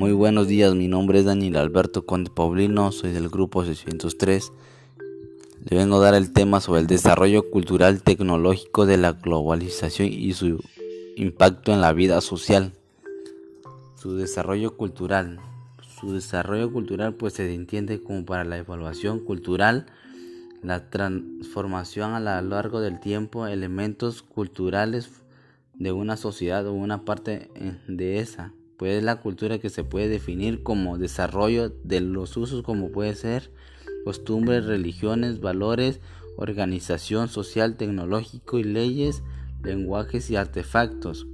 Muy buenos días, mi nombre es Daniel Alberto Conde Paulino, soy del grupo 603. Le vengo a dar el tema sobre el desarrollo cultural tecnológico de la globalización y su impacto en la vida social. Su desarrollo cultural. Su desarrollo cultural pues se entiende como para la evaluación cultural, la transformación a lo largo del tiempo, elementos culturales de una sociedad o una parte eh, de esa pues es la cultura que se puede definir como desarrollo de los usos como puede ser costumbres, religiones, valores, organización social, tecnológico y leyes, lenguajes y artefactos,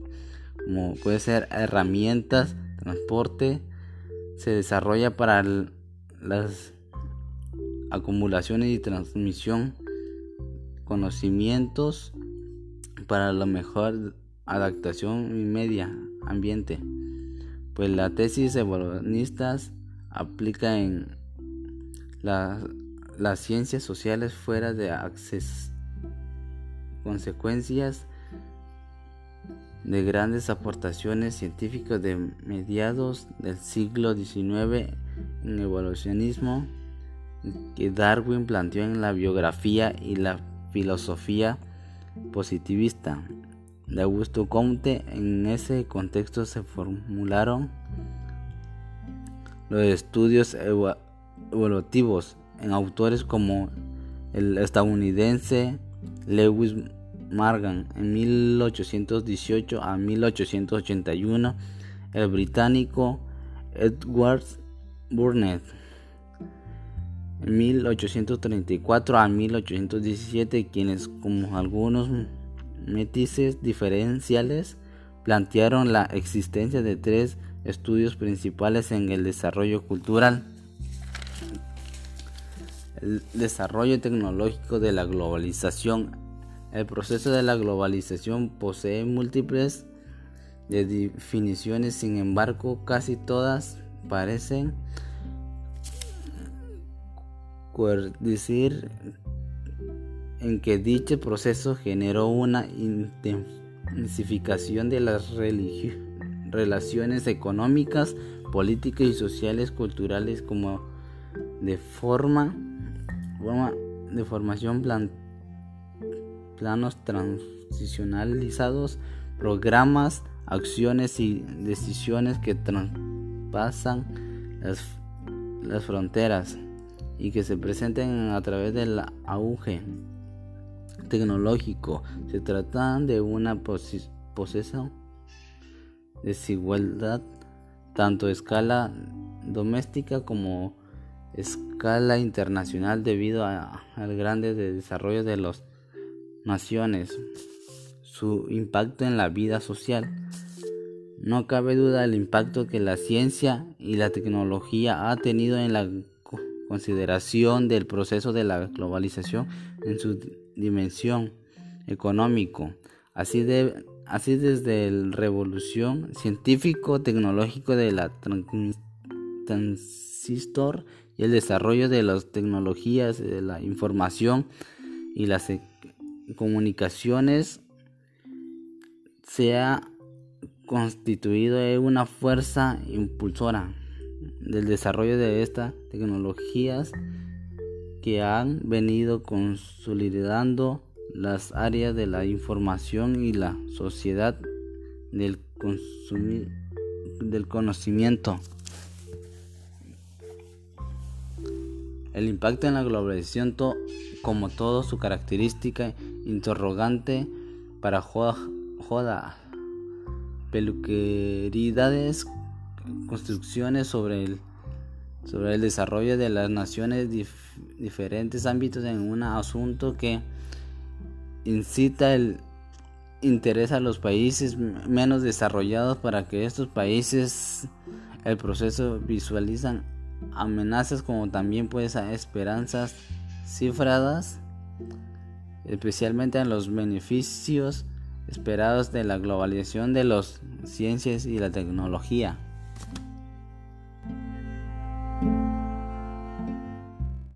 como puede ser herramientas, transporte, se desarrolla para las acumulaciones y transmisión, conocimientos para la mejor adaptación y media ambiente pues la tesis evolucionistas aplica en las ciencias sociales fuera de acceso, consecuencias de grandes aportaciones científicas de mediados del siglo XIX en evolucionismo que Darwin planteó en la biografía y la filosofía positivista de Augusto Comte. En ese contexto se formularon los estudios evolutivos en autores como el estadounidense Lewis Morgan en 1818 a 1881, el británico Edward Burnett en 1834 a 1817, quienes como algunos matices diferenciales plantearon la existencia de tres estudios principales en el desarrollo cultural. El desarrollo tecnológico de la globalización. El proceso de la globalización posee múltiples definiciones, sin embargo casi todas parecen decir en que dicho proceso generó una intensificación de las relaciones económicas, políticas y sociales culturales como de forma, de formación planos transicionalizados, programas, acciones y decisiones que traspasan las, fronteras y que se presenten a través del auge tecnológico. Se trata de una posesa desigualdad tanto a escala doméstica como escala internacional debido al grande desarrollo de las naciones, su impacto en la vida social. No cabe duda del impacto que la ciencia y la tecnología ha tenido en la consideración del proceso de la globalización en su dimensión económico, así, de, así desde la revolución científico-tecnológico de la transistor y el desarrollo de las tecnologías de la información y las e, comunicaciones se ha constituido una fuerza impulsora del desarrollo de estas tecnologías que han venido consolidando las áreas de la información y la sociedad del, del conocimiento. El impacto en la globalización, como todo su característica interrogante para joda, joda peluqueridades, construcciones sobre el sobre el desarrollo de las naciones diferentes ámbitos en un asunto que incita el interés a los países menos desarrollados para que estos países el proceso visualizan amenazas como también pues esperanzas cifradas especialmente en los beneficios esperados de la globalización de las ciencias y la tecnología.